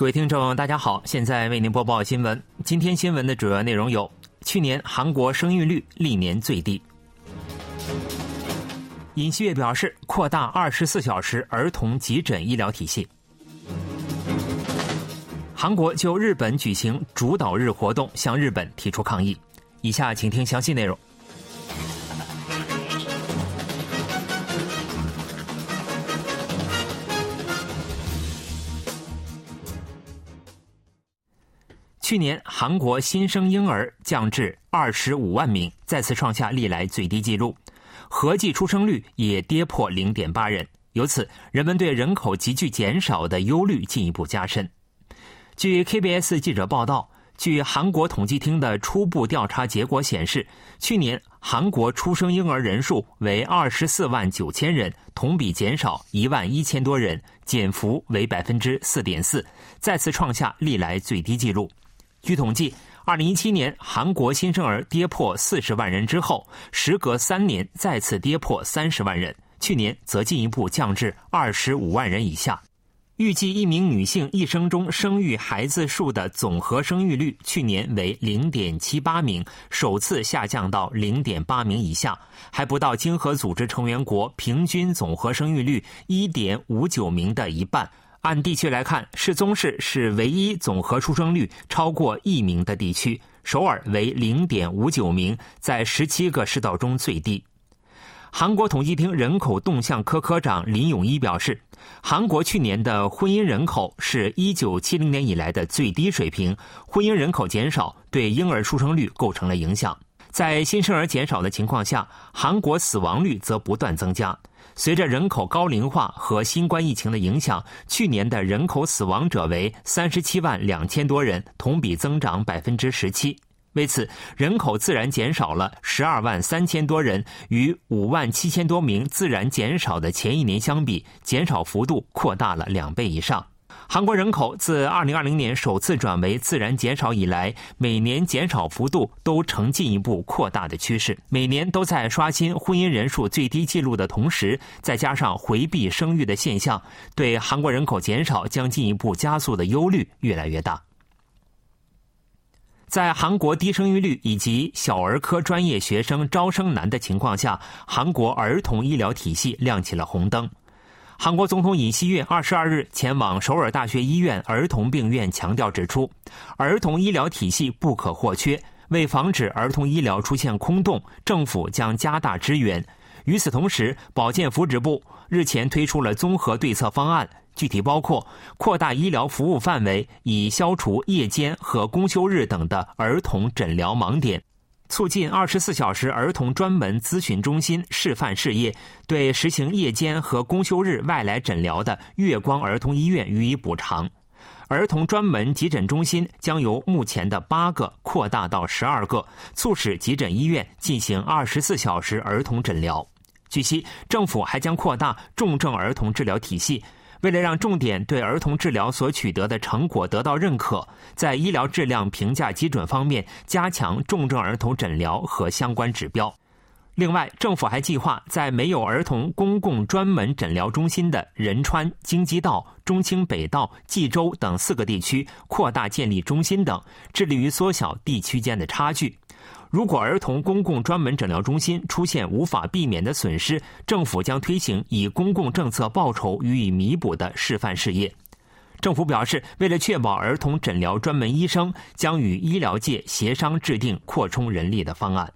各位听众，大家好，现在为您播报新闻。今天新闻的主要内容有：去年韩国生育率历年最低；尹锡悦表示扩大二十四小时儿童急诊医疗体系；韩国就日本举行主导日活动，向日本提出抗议。以下请听详细内容。去年，韩国新生婴儿降至二十五万名，再次创下历来最低纪录，合计出生率也跌破零点八人。由此，人们对人口急剧减少的忧虑进一步加深。据 KBS 记者报道，据韩国统计厅的初步调查结果显示，去年韩国出生婴儿人数为二十四万九千人，同比减少一万一千多人，减幅为百分之四点四，再次创下历来最低纪录。据统计，2017年韩国新生儿跌破40万人之后，时隔三年再次跌破30万人，去年则进一步降至25万人以下。预计一名女性一生中生育孩子数的总和生育率，去年为0.78名，首次下降到0.8名以下，还不到经合组织成员国平均总和生育率1.59名的一半。按地区来看，世宗市是唯一总和出生率超过一名的地区，首尔为零点五九名，在十七个市道中最低。韩国统计厅人口动向科科长林永一表示，韩国去年的婚姻人口是一九七零年以来的最低水平，婚姻人口减少对婴儿出生率构成了影响。在新生儿减少的情况下，韩国死亡率则不断增加。随着人口高龄化和新冠疫情的影响，去年的人口死亡者为三十七万两千多人，同比增长百分之十七。为此，人口自然减少了十二万三千多人，与五万七千多名自然减少的前一年相比，减少幅度扩大了两倍以上。韩国人口自2020年首次转为自然减少以来，每年减少幅度都呈进一步扩大的趋势。每年都在刷新婚姻人数最低纪录的同时，再加上回避生育的现象，对韩国人口减少将进一步加速的忧虑越来越大。在韩国低生育率以及小儿科专业学生招生难的情况下，韩国儿童医疗体系亮起了红灯。韩国总统尹锡悦二十二日前往首尔大学医院儿童病院，强调指出，儿童医疗体系不可或缺。为防止儿童医疗出现空洞，政府将加大支援。与此同时，保健福祉部日前推出了综合对策方案，具体包括扩大医疗服务范围，以消除夜间和公休日等的儿童诊疗盲点。促进二十四小时儿童专门咨询中心示范事业，对实行夜间和公休日外来诊疗的月光儿童医院予以补偿。儿童专门急诊中心将由目前的八个扩大到十二个，促使急诊医院进行二十四小时儿童诊疗。据悉，政府还将扩大重症儿童治疗体系。为了让重点对儿童治疗所取得的成果得到认可，在医疗质量评价基准方面加强重症儿童诊疗和相关指标。另外，政府还计划在没有儿童公共专门诊疗中心的仁川、京畿道、中清北道、济州等四个地区扩大建立中心等，致力于缩小地区间的差距。如果儿童公共专门诊疗中心出现无法避免的损失，政府将推行以公共政策报酬予以弥补的示范事业。政府表示，为了确保儿童诊疗专门医生，将与医疗界协商制定扩充人力的方案。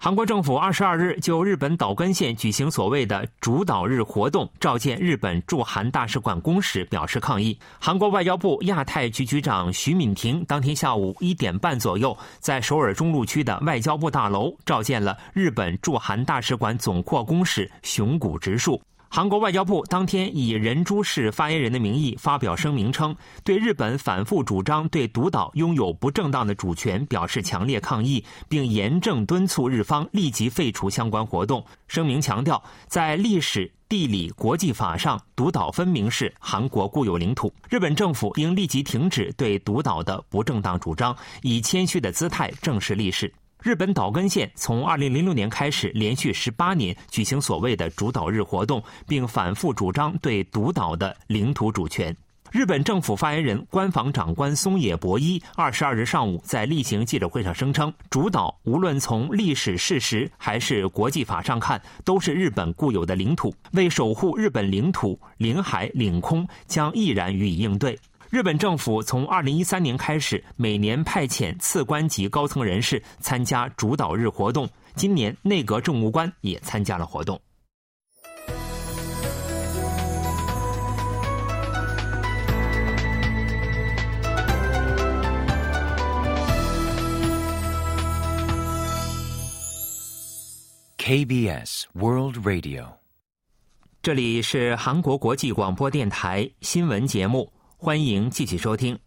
韩国政府二十二日就日本岛根县举行所谓的主导日活动，召见日本驻韩大使馆公使，表示抗议。韩国外交部亚太局局长徐敏婷当天下午一点半左右，在首尔中路区的外交部大楼召见了日本驻韩大使馆总括公使熊谷直树。韩国外交部当天以仁珠市发言人的名义发表声明称，对日本反复主张对独岛拥有不正当的主权表示强烈抗议，并严正敦促日方立即废除相关活动。声明强调，在历史、地理、国际法上，独岛分明是韩国固有领土，日本政府应立即停止对独岛的不正当主张，以谦虚的姿态正视历史。日本岛根县从2006年开始，连续18年举行所谓的主岛日活动，并反复主张对独岛的领土主权。日本政府发言人、官房长官松野博一二十二日上午在例行记者会上声称，主岛无论从历史事实还是国际法上看，都是日本固有的领土。为守护日本领土、领海、领空，将毅然予以应对。日本政府从二零一三年开始，每年派遣次官级高层人士参加主导日活动。今年内阁政务官也参加了活动。KBS World Radio，这里是韩国国际广播电台新闻节目，欢迎继续收听。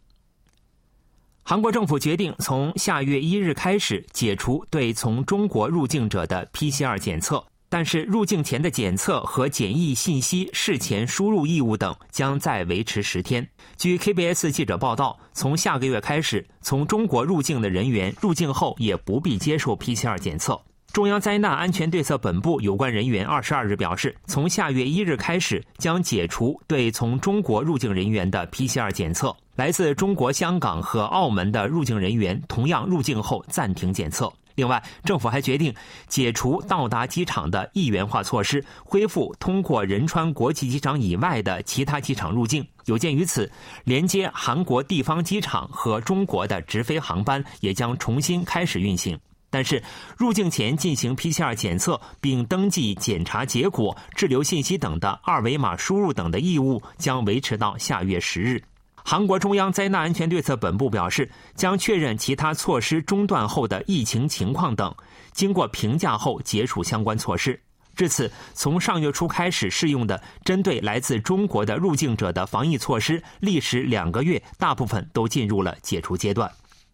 韩国政府决定从下月一日开始解除对从中国入境者的 PCR 检测，但是入境前的检测和检疫信息事前输入义务等将再维持十天。据 KBS 记者报道，从下个月开始，从中国入境的人员入境后也不必接受 PCR 检测。中央灾难安全对策本部有关人员二十二日表示，从下月一日开始将解除对从中国入境人员的 PCR 检测。来自中国香港和澳门的入境人员同样入境后暂停检测。另外，政府还决定解除到达机场的一元化措施，恢复通过仁川国际机场以外的其他机场入境。有鉴于此，连接韩国地方机场和中国的直飞航班也将重新开始运行。但是，入境前进行 PCR 检测并登记检查结果、滞留信息等的二维码输入等的义务将维持到下月十日。韩国中央灾难安全对策本部表示，将确认其他措施中断后的疫情情况等，经过评价后解除相关措施。至此，从上月初开始适用的针对来自中国的入境者的防疫措施，历时两个月，大部分都进入了解除阶段。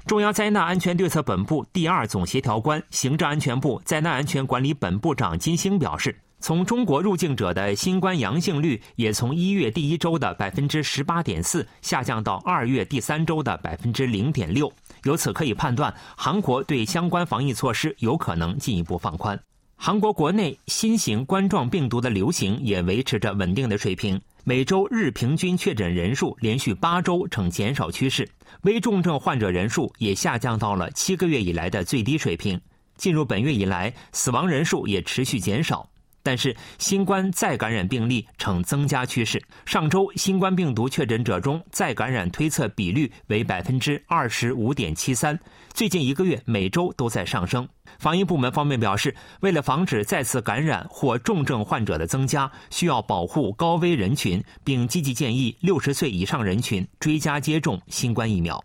中央灾难安全对策本部第二总协调官、行政安全部灾难安全管理本部长金星表示，从中国入境者的新冠阳性率也从一月第一周的百分之十八点四下降到二月第三周的百分之零点六。由此可以判断，韩国对相关防疫措施有可能进一步放宽。韩国国内新型冠状病毒的流行也维持着稳定的水平。每周日平均确诊人数连续八周呈减少趋势，危重症患者人数也下降到了七个月以来的最低水平。进入本月以来，死亡人数也持续减少。但是，新冠再感染病例呈增加趋势。上周，新冠病毒确诊者中再感染推测比率为百分之二十五点七三。最近一个月，每周都在上升。防疫部门方面表示，为了防止再次感染或重症患者的增加，需要保护高危人群，并积极建议六十岁以上人群追加接种新冠疫苗。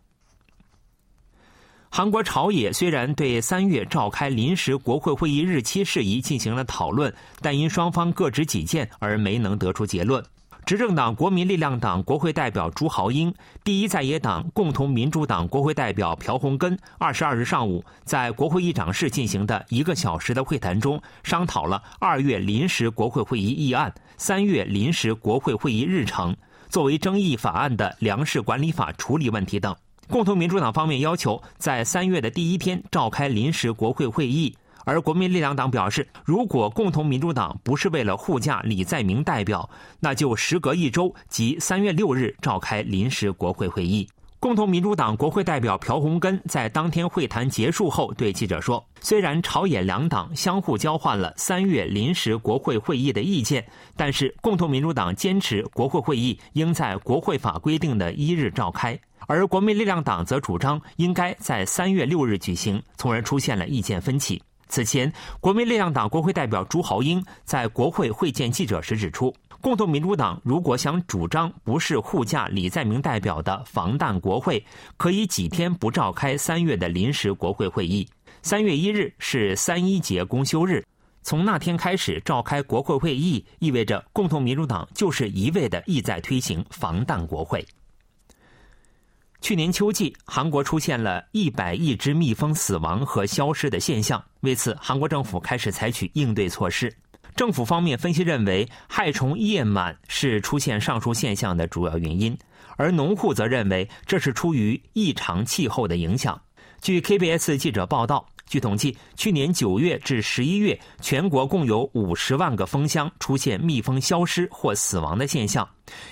韩国朝野虽然对三月召开临时国会会议日期事宜进行了讨论，但因双方各执己见而没能得出结论。执政党国民力量党国会代表朱豪英、第一在野党共同民主党国会代表朴洪根，二十二日上午在国会议长室进行的一个小时的会谈中，商讨了二月临时国会会议议案、三月临时国会会议日程、作为争议法案的粮食管理法处理问题等。共同民主党方面要求在三月的第一天召开临时国会会议，而国民力量党表示，如果共同民主党不是为了护驾李在明代表，那就时隔一周，即三月六日召开临时国会会议。共同民主党国会代表朴洪根在当天会谈结束后对记者说：“虽然朝野两党相互交换了三月临时国会会议的意见，但是共同民主党坚持国会会议应在国会法规定的一日召开。”而国民力量党则主张应该在三月六日举行，从而出现了意见分歧。此前，国民力量党国会代表朱豪英在国会会见记者时指出，共同民主党如果想主张不是护驾李在明代表的防弹国会，可以几天不召开三月的临时国会会议。三月一日是三一节公休日，从那天开始召开国会会议，意味着共同民主党就是一味的意在推行防弹国会。去年秋季，韩国出现了一百亿只蜜蜂死亡和消失的现象。为此，韩国政府开始采取应对措施。政府方面分析认为，害虫叶螨是出现上述现象的主要原因，而农户则认为这是出于异常气候的影响。据 KBS 记者报道，据统计，去年九月至十一月，全国共有五十万个蜂箱出现蜜蜂消失或死亡的现象。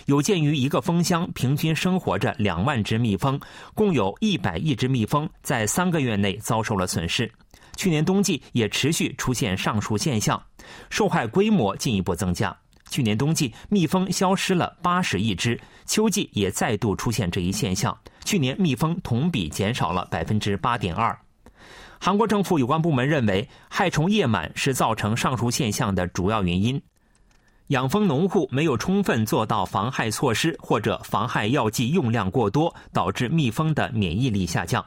有鉴于一个蜂箱平均生活着两万只蜜蜂，共有一百亿只蜜蜂在三个月内遭受了损失。去年冬季也持续出现上述现象，受害规模进一步增加。去年冬季蜜蜂消失了八十亿只，秋季也再度出现这一现象。去年蜜蜂同比减少了百分之八点二。韩国政府有关部门认为，害虫叶螨是造成上述现象的主要原因。养蜂农户没有充分做到防害措施，或者防害药剂用量过多，导致蜜蜂的免疫力下降。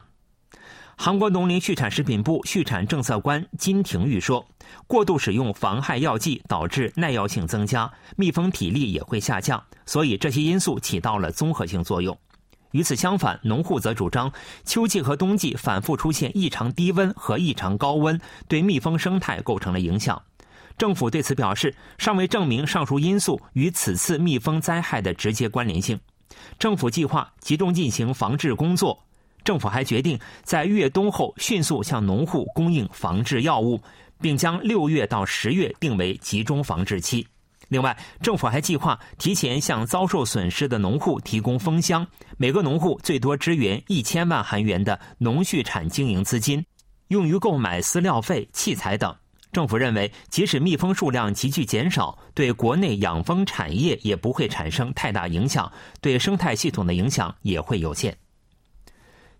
韩国农林畜产食品部畜产政策官金廷玉说：“过度使用防害药剂导致耐药性增加，蜜蜂体力也会下降，所以这些因素起到了综合性作用。”与此相反，农户则主张，秋季和冬季反复出现异常低温和异常高温，对蜜蜂生态构成了影响。政府对此表示，尚未证明上述因素与此次蜜蜂灾害的直接关联性。政府计划集中进行防治工作。政府还决定在越冬后迅速向农户供应防治药物，并将六月到十月定为集中防治期。另外，政府还计划提前向遭受损失的农户提供蜂箱，每个农户最多支援一千万韩元的农畜产经营资金，用于购买饲料费、器材等。政府认为，即使蜜蜂数量急剧减少，对国内养蜂产业也不会产生太大影响，对生态系统的影响也会有限。